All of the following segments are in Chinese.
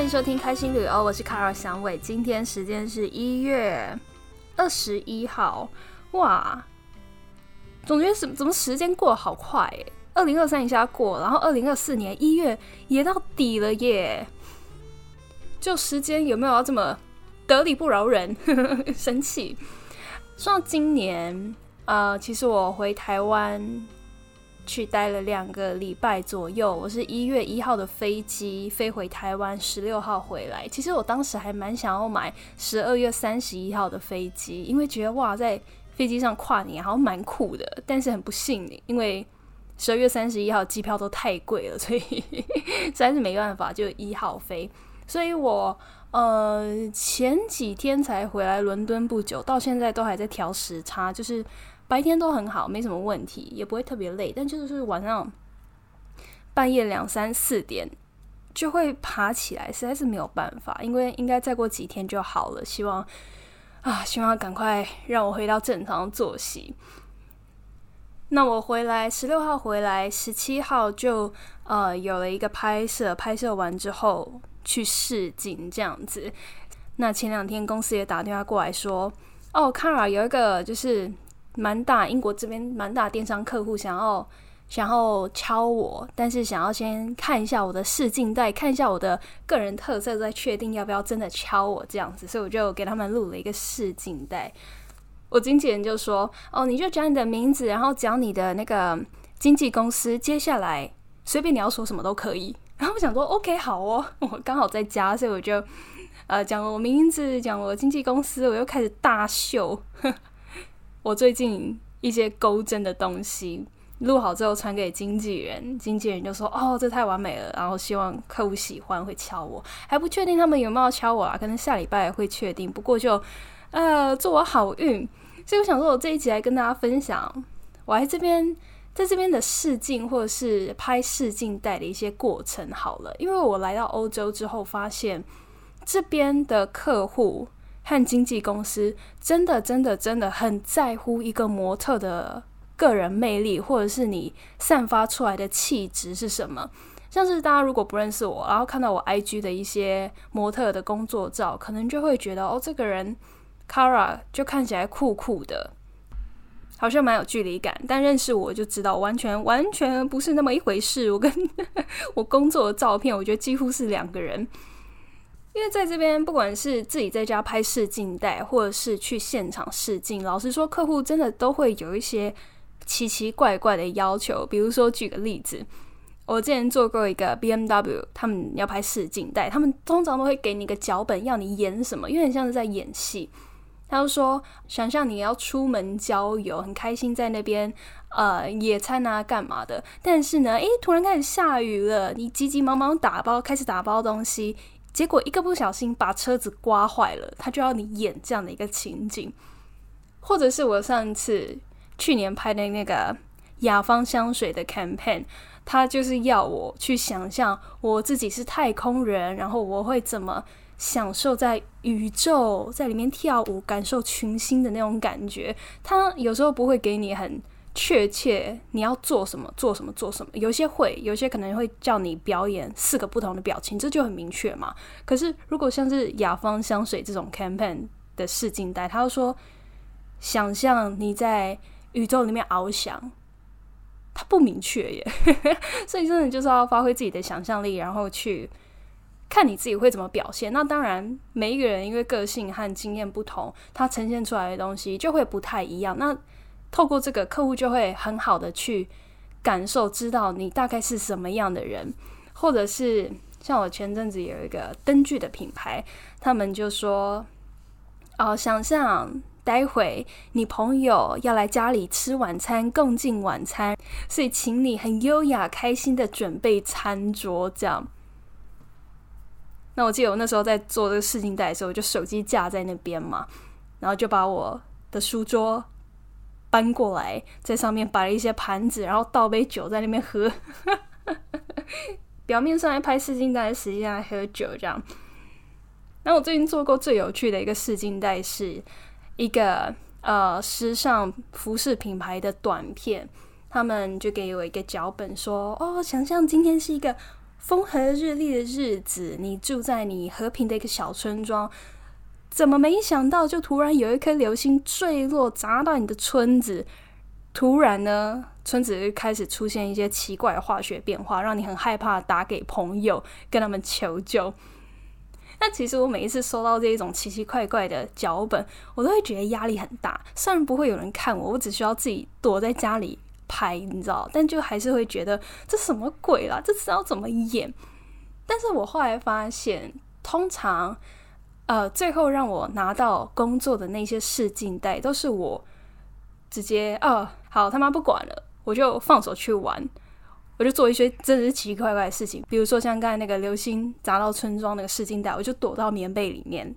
欢迎收听开心旅游，我是卡尔祥伟。今天时间是一月二十一号，哇，总觉得怎怎么时间过得好快诶！二零二三一下过，然后二零二四年一月也到底了耶！就时间有没有要这么得理不饶人？生气。说到今年，呃，其实我回台湾。去待了两个礼拜左右，我是一月一号的飞机飞回台湾，十六号回来。其实我当时还蛮想要买十二月三十一号的飞机，因为觉得哇，在飞机上跨年好像蛮酷的。但是很不幸，因为十二月三十一号机票都太贵了，所以 实在是没办法，就一号飞。所以我呃前几天才回来伦敦不久，到现在都还在调时差，就是。白天都很好，没什么问题，也不会特别累。但就是晚上半夜两三四点就会爬起来，实在是没有办法。因为应该再过几天就好了，希望啊，希望赶快让我回到正常作息。那我回来十六号回来，十七号就呃有了一个拍摄，拍摄完之后去试镜这样子。那前两天公司也打电话过来说，哦，卡尔有一个就是。蛮大，英国这边蛮大电商客户想要想要敲我，但是想要先看一下我的试镜带，看一下我的个人特色，再确定要不要真的敲我这样子，所以我就给他们录了一个试镜带。我经纪人就说：“哦，你就讲你的名字，然后讲你的那个经纪公司，接下来随便你要说什么都可以。”然后我想说：“OK，好哦，我刚好在家，所以我就呃讲我名字，讲我经纪公司，我又开始大秀。”我最近一些钩针的东西录好之后传给经纪人，经纪人就说：“哦，这太完美了。”然后希望客户喜欢会敲我，还不确定他们有没有敲我啊？可能下礼拜会确定。不过就呃祝我好运。所以我想说，我这一集来跟大家分享我在这边在这边的试镜或者是拍试镜带的一些过程好了。因为我来到欧洲之后，发现这边的客户。和经纪公司真的真的真的很在乎一个模特的个人魅力，或者是你散发出来的气质是什么。像是大家如果不认识我，然后看到我 IG 的一些模特的工作照，可能就会觉得哦，这个人 Kara 就看起来酷酷的，好像蛮有距离感。但认识我就知道，完全完全不是那么一回事。我跟 我工作的照片，我觉得几乎是两个人。因为在这边，不管是自己在家拍试镜带，或者是去现场试镜，老实说，客户真的都会有一些奇奇怪怪的要求。比如说，举个例子，我之前做过一个 B M W，他们要拍试镜带，他们通常都会给你一个脚本，要你演什么，有点像是在演戏。他就说，想象你要出门郊游，很开心在那边呃野餐啊，干嘛的？但是呢，诶，突然开始下雨了，你急急忙忙打包，开始打包东西。结果一个不小心把车子刮坏了，他就要你演这样的一个情景，或者是我上次去年拍的那个雅芳香水的 campaign，他就是要我去想象我自己是太空人，然后我会怎么享受在宇宙在里面跳舞，感受群星的那种感觉。他有时候不会给你很。确切你要做什么，做什么，做什么？有些会，有些可能会叫你表演四个不同的表情，这就很明确嘛。可是如果像是雅芳香水这种 campaign 的试镜带，他说想象你在宇宙里面翱翔，它不明确耶。所以真的就是要发挥自己的想象力，然后去看你自己会怎么表现。那当然，每一个人因为个性和经验不同，他呈现出来的东西就会不太一样。那透过这个客户就会很好的去感受，知道你大概是什么样的人，或者是像我前阵子有一个灯具的品牌，他们就说：“哦，想象待会你朋友要来家里吃晚餐，共进晚餐，所以请你很优雅、开心的准备餐桌。”这样。那我记得我那时候在做这个试镜带的时候，我就手机架在那边嘛，然后就把我的书桌。搬过来，在上面摆了一些盘子，然后倒杯酒在那边喝。表面上在拍试镜带，实际上在喝酒这样。那我最近做过最有趣的一个试镜带，是一个呃时尚服饰品牌的短片。他们就给我一个脚本，说：“哦，想象今天是一个风和日丽的日子，你住在你和平的一个小村庄，怎么没想到就突然有一颗流星坠落砸到你的村子？突然呢，村子开始出现一些奇怪的化学变化，让你很害怕，打给朋友跟他们求救。那其实我每一次收到这一种奇奇怪怪的脚本，我都会觉得压力很大。虽然不会有人看我，我只需要自己躲在家里拍，你知道，但就还是会觉得这什么鬼啦？这是要怎么演？但是我后来发现，通常呃，最后让我拿到工作的那些试镜带，都是我直接哦，好他妈不管了，我就放手去玩。我就做一些真的是奇奇怪怪的事情，比如说像刚才那个流星砸到村庄那个试镜带，我就躲到棉被里面，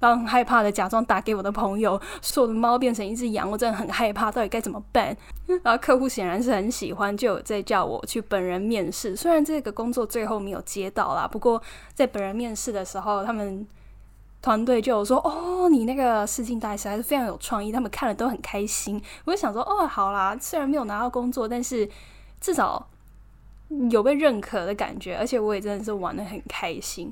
然后很害怕的假装打给我的朋友，说我的猫变成一只羊，我真的很害怕，到底该怎么办？然后客户显然是很喜欢，就有在叫我去本人面试。虽然这个工作最后没有接到啦，不过在本人面试的时候，他们团队就有说：“哦，你那个试镜带实在是非常有创意，他们看了都很开心。”我就想说：“哦，好啦，虽然没有拿到工作，但是至少。”有被认可的感觉，而且我也真的是玩的很开心。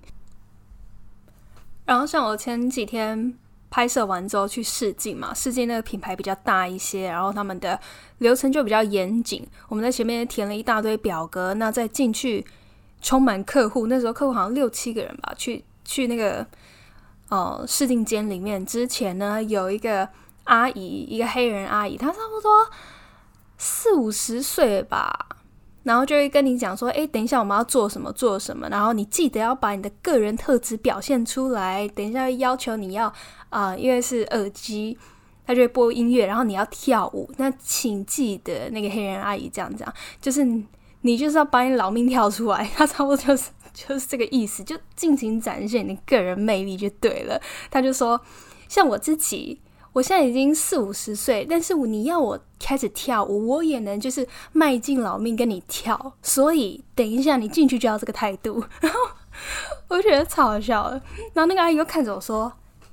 然后像我前几天拍摄完之后去试镜嘛，试镜那个品牌比较大一些，然后他们的流程就比较严谨。我们在前面填了一大堆表格，那再进去充满客户，那时候客户好像六七个人吧，去去那个呃试镜间里面之前呢，有一个阿姨，一个黑人阿姨，她差不多四五十岁吧。然后就会跟你讲说，哎，等一下我们要做什么，做什么，然后你记得要把你的个人特质表现出来。等一下要求你要啊，因为是耳机，他就会播音乐，然后你要跳舞。那请记得那个黑人阿姨这样讲，就是你就是要把你老命跳出来，他差不多就是就是这个意思，就尽情展现你个人魅力就对了。他就说，像我自己。我现在已经四五十岁，但是你要我开始跳舞，我也能就是卖尽老命跟你跳。所以等一下你进去就要这个态度，然后我觉得超好笑的。然后那个阿姨又看着我说：“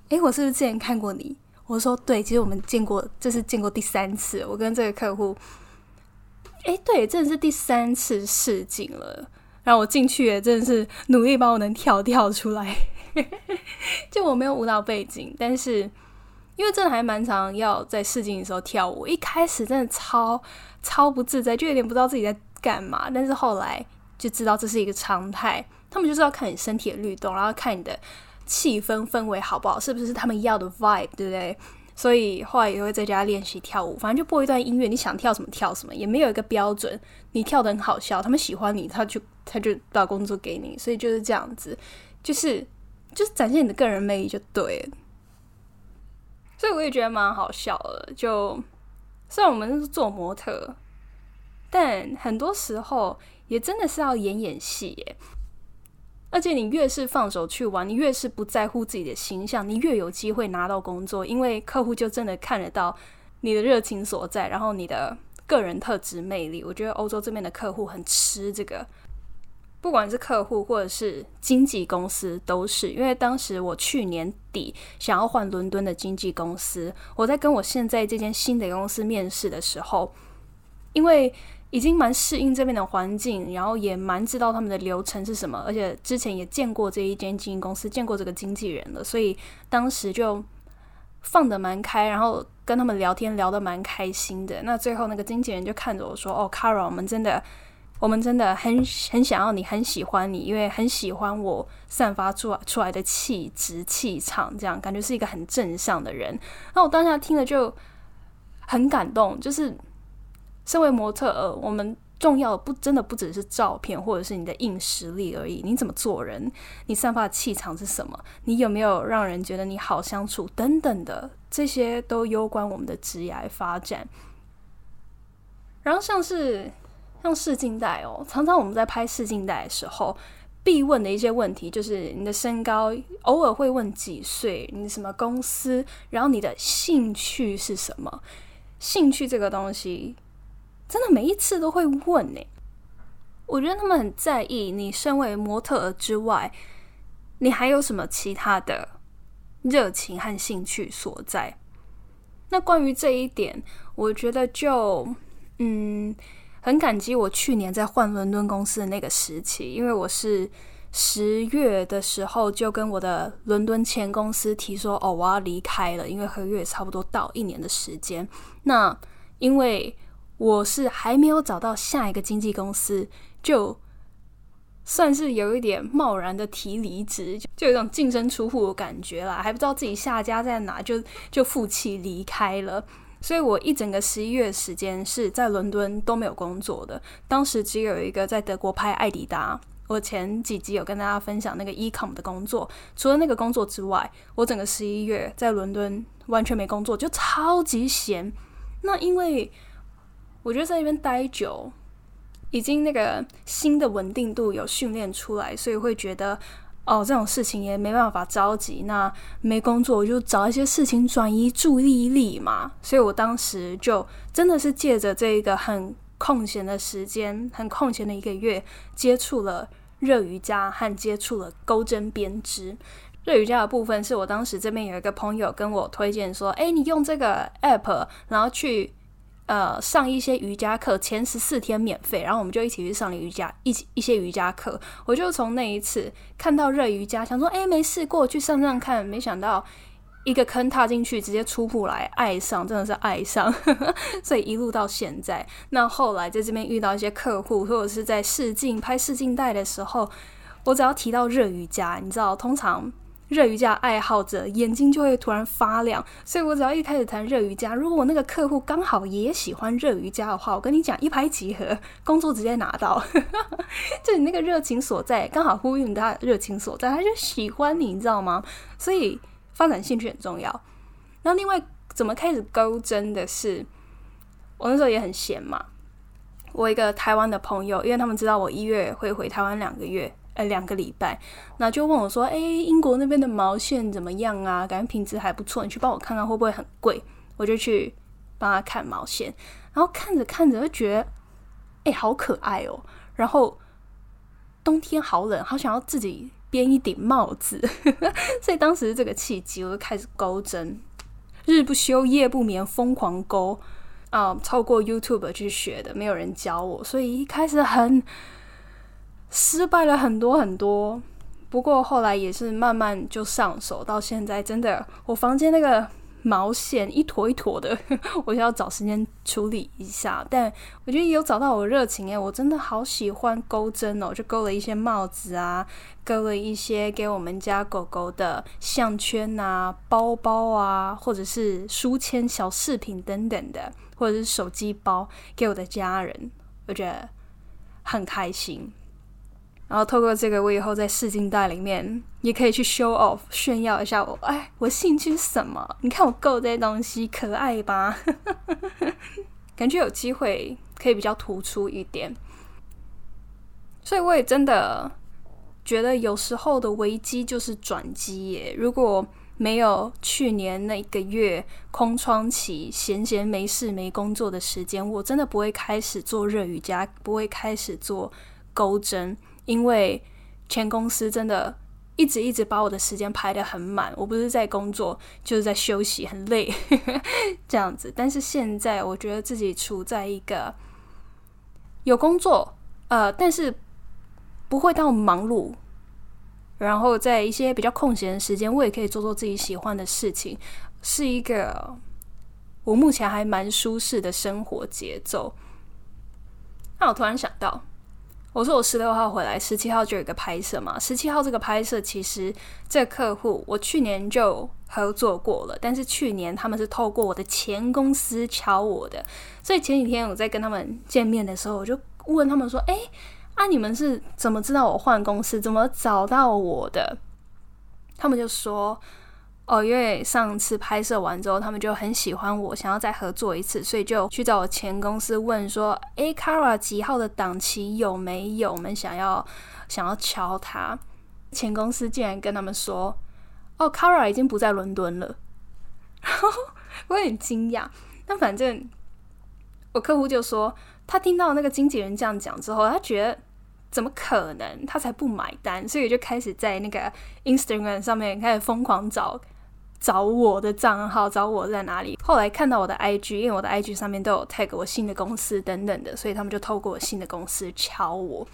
诶，我是不是之前看过你？”我说：“对，其实我们见过，这是见过第三次。我跟这个客户，诶，对，真的是第三次试镜了。然后我进去也真的是努力把我能跳跳出来。就我没有舞蹈背景，但是。”因为真的还蛮常要在试镜的时候跳舞，一开始真的超超不自在，就有点不知道自己在干嘛。但是后来就知道这是一个常态，他们就是要看你身体的律动，然后看你的气氛氛围好不好，是不是他们要的 vibe，对不对？所以后来也会在家练习跳舞，反正就播一段音乐，你想跳什么跳什么，也没有一个标准。你跳的很好笑，他们喜欢你，他就他就把工作给你，所以就是这样子，就是就是展现你的个人魅力就对了。所以我也觉得蛮好笑的。就虽然我们是做模特，但很多时候也真的是要演演戏耶。而且你越是放手去玩，你越是不在乎自己的形象，你越有机会拿到工作，因为客户就真的看得到你的热情所在，然后你的个人特质魅力。我觉得欧洲这边的客户很吃这个。不管是客户或者是经纪公司，都是因为当时我去年底想要换伦敦的经纪公司，我在跟我现在这间新的公司面试的时候，因为已经蛮适应这边的环境，然后也蛮知道他们的流程是什么，而且之前也见过这一间经纪公司，见过这个经纪人了，所以当时就放得蛮开，然后跟他们聊天聊得蛮开心的。那最后那个经纪人就看着我说：“哦 c a r o 我们真的。”我们真的很很想要你，很喜欢你，因为很喜欢我散发出来出来的气质气场，这样感觉是一个很正向的人。那我当下听了就很感动，就是身为模特儿，我们重要的不真的不只是照片或者是你的硬实力而已，你怎么做人，你散发的气场是什么，你有没有让人觉得你好相处等等的，这些都攸关我们的职业发展。然后像是。像试镜带哦，常常我们在拍试镜带的时候，必问的一些问题就是你的身高，偶尔会问几岁，你什么公司，然后你的兴趣是什么？兴趣这个东西，真的每一次都会问呢。我觉得他们很在意你身为模特儿之外，你还有什么其他的热情和兴趣所在？那关于这一点，我觉得就嗯。很感激我去年在换伦敦公司的那个时期，因为我是十月的时候就跟我的伦敦前公司提说，哦，我要离开了，因为合约差不多到一年的时间。那因为我是还没有找到下一个经纪公司，就算是有一点贸然的提离职，就有一种净身出户的感觉啦，还不知道自己下家在哪，就就负气离开了。所以我一整个十一月时间是在伦敦都没有工作的。当时只有一个在德国拍艾迪达。我前几集有跟大家分享那个 ecom 的工作。除了那个工作之外，我整个十一月在伦敦完全没工作，就超级闲。那因为我觉得在那边待久，已经那个新的稳定度有训练出来，所以会觉得。哦，这种事情也没办法着急。那没工作，我就找一些事情转移注意力嘛。所以我当时就真的是借着这一个很空闲的时间，很空闲的一个月，接触了热瑜伽和接触了钩针编织。热瑜伽的部分是我当时这边有一个朋友跟我推荐说：“哎，你用这个 app，然后去。”呃，上一些瑜伽课，前十四天免费，然后我们就一起去上了瑜伽，一起一些瑜伽课。我就从那一次看到热瑜伽，想说，哎，没试过去上上看，没想到一个坑踏进去，直接出不来，爱上，真的是爱上，所以一路到现在。那后来在这边遇到一些客户，或者是在试镜拍试镜带的时候，我只要提到热瑜伽，你知道，通常。热瑜伽爱好者眼睛就会突然发亮，所以我只要一开始谈热瑜伽，如果我那个客户刚好也喜欢热瑜伽的话，我跟你讲一拍即合，工作直接拿到。就你那个热情所在，刚好呼应他热情所在，他就喜欢你，你知道吗？所以发展兴趣很重要。那另外怎么开始勾针的是，我那时候也很闲嘛，我一个台湾的朋友，因为他们知道我一月会回台湾两个月。呃，两个礼拜，那就问我说：“哎，英国那边的毛线怎么样啊？感觉品质还不错，你去帮我看看会不会很贵？”我就去帮他看毛线，然后看着看着就觉得，哎，好可爱哦。然后冬天好冷，好想要自己编一顶帽子，所以当时这个契机，我就开始钩针，日不休，夜不眠，疯狂钩啊！超过 YouTube 去学的，没有人教我，所以一开始很。失败了很多很多，不过后来也是慢慢就上手，到现在真的，我房间那个毛线一坨一坨的，我就要找时间处理一下。但我觉得有找到我热情诶，我真的好喜欢钩针哦，就钩了一些帽子啊，钩了一些给我们家狗狗的项圈啊、包包啊，或者是书签、小饰品等等的，或者是手机包给我的家人，我觉得很开心。然后透过这个，我以后在试镜带里面也可以去 show off 炫耀一下我，哎，我兴趣什么？你看我够这些东西，可爱吧？感觉有机会可以比较突出一点。所以我也真的觉得有时候的危机就是转机耶。如果没有去年那一个月空窗期、闲闲没事没工作的时间，我真的不会开始做热瑜伽，不会开始做钩针。因为前公司真的一直一直把我的时间排得很满，我不是在工作就是在休息，很累这样子。但是现在我觉得自己处在一个有工作，呃，但是不会到忙碌，然后在一些比较空闲的时间，我也可以做做自己喜欢的事情，是一个我目前还蛮舒适的生活节奏。那我突然想到。我说我十六号回来，十七号就有一个拍摄嘛。十七号这个拍摄，其实这客户我去年就合作过了，但是去年他们是透过我的前公司敲我的，所以前几天我在跟他们见面的时候，我就问他们说：“哎，啊，你们是怎么知道我换公司？怎么找到我的？”他们就说。哦，因为上次拍摄完之后，他们就很喜欢我，想要再合作一次，所以就去找我前公司问说：“诶 c a r a 几号的档期有没有？我们想要想要敲他。”前公司竟然跟他们说：“哦 c a r a 已经不在伦敦了。”然后我很惊讶。但反正我客户就说，他听到那个经纪人这样讲之后，他觉得怎么可能？他才不买单，所以就开始在那个 Instagram 上面开始疯狂找。找我的账号，找我在哪里。后来看到我的 IG，因为我的 IG 上面都有 tag 我新的公司等等的，所以他们就透过我新的公司敲我。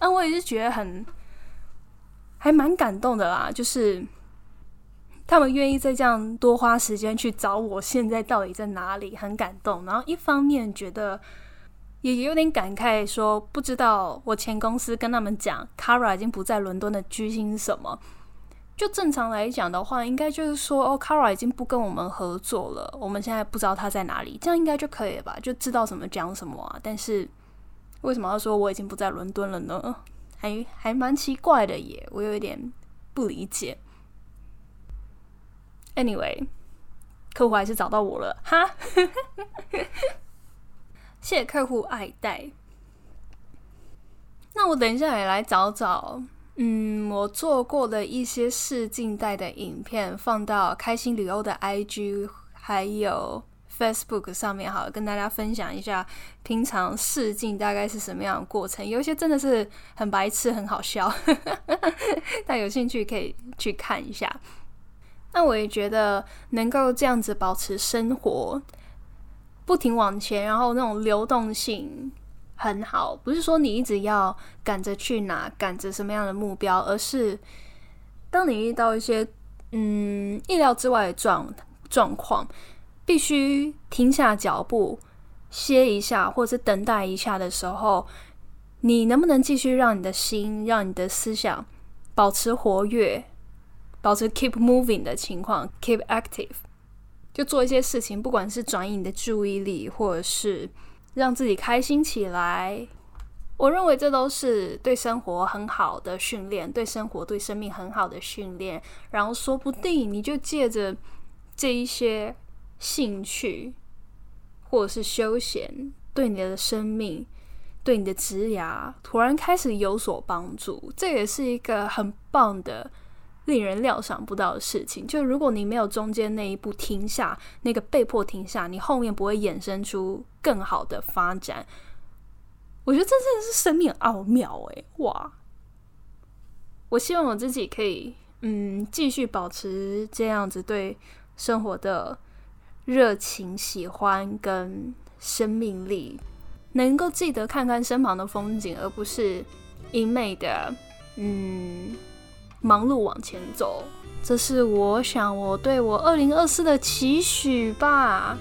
那我也是觉得很还蛮感动的啦，就是他们愿意再这样多花时间去找我现在到底在哪里，很感动。然后一方面觉得也有点感慨，说不知道我前公司跟他们讲，Kara 已经不在伦敦的居心是什么。就正常来讲的话，应该就是说，哦，Kara 已经不跟我们合作了，我们现在不知道他在哪里，这样应该就可以了吧？就知道什么讲什么啊。但是为什么要说我已经不在伦敦了呢？还还蛮奇怪的耶，我有一点不理解。Anyway，客户还是找到我了，哈，谢谢客户爱戴。那我等一下也来找找。嗯，我做过的一些试镜带的影片，放到开心旅游的 IG 还有 Facebook 上面，好跟大家分享一下平常试镜大概是什么样的过程。有一些真的是很白痴，很好笑，但有兴趣可以去看一下。那我也觉得能够这样子保持生活不停往前，然后那种流动性。很好，不是说你一直要赶着去哪，赶着什么样的目标，而是当你遇到一些嗯意料之外的状状况，必须停下脚步歇一下，或者是等待一下的时候，你能不能继续让你的心，让你的思想保持活跃，保持 keep moving 的情况，keep active，就做一些事情，不管是转移你的注意力，或者是。让自己开心起来，我认为这都是对生活很好的训练，对生活、对生命很好的训练。然后说不定你就借着这一些兴趣或者是休闲，对你的生命、对你的职涯，突然开始有所帮助。这也是一个很棒的。令人料想不到的事情，就如果你没有中间那一步停下，那个被迫停下，你后面不会衍生出更好的发展。我觉得这真的是生命奥妙诶，哇！我希望我自己可以，嗯，继续保持这样子对生活的热情、喜欢跟生命力，能够记得看看身旁的风景，而不是一昧的，嗯。忙碌往前走，这是我想我对我二零二四的期许吧。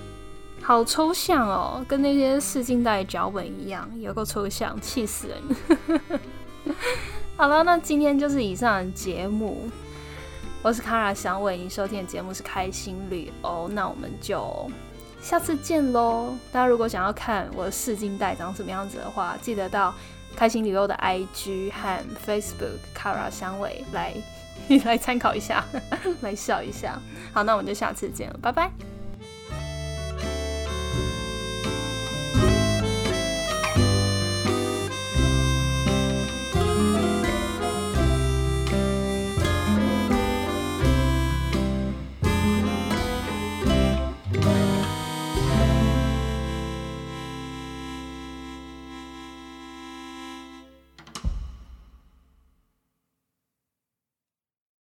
好抽象哦，跟那些试镜带脚本一样，有够抽象，气死人。好了，那今天就是以上的节目。我是卡拉，想为您收听的节目是开心旅游，那我们就下次见喽。大家如果想要看我的试镜带长什么样子的话，记得到。开心旅游的 IG 和 Facebook Kara 香味来 来参考一下，来笑一下。好，那我们就下次见了，拜拜。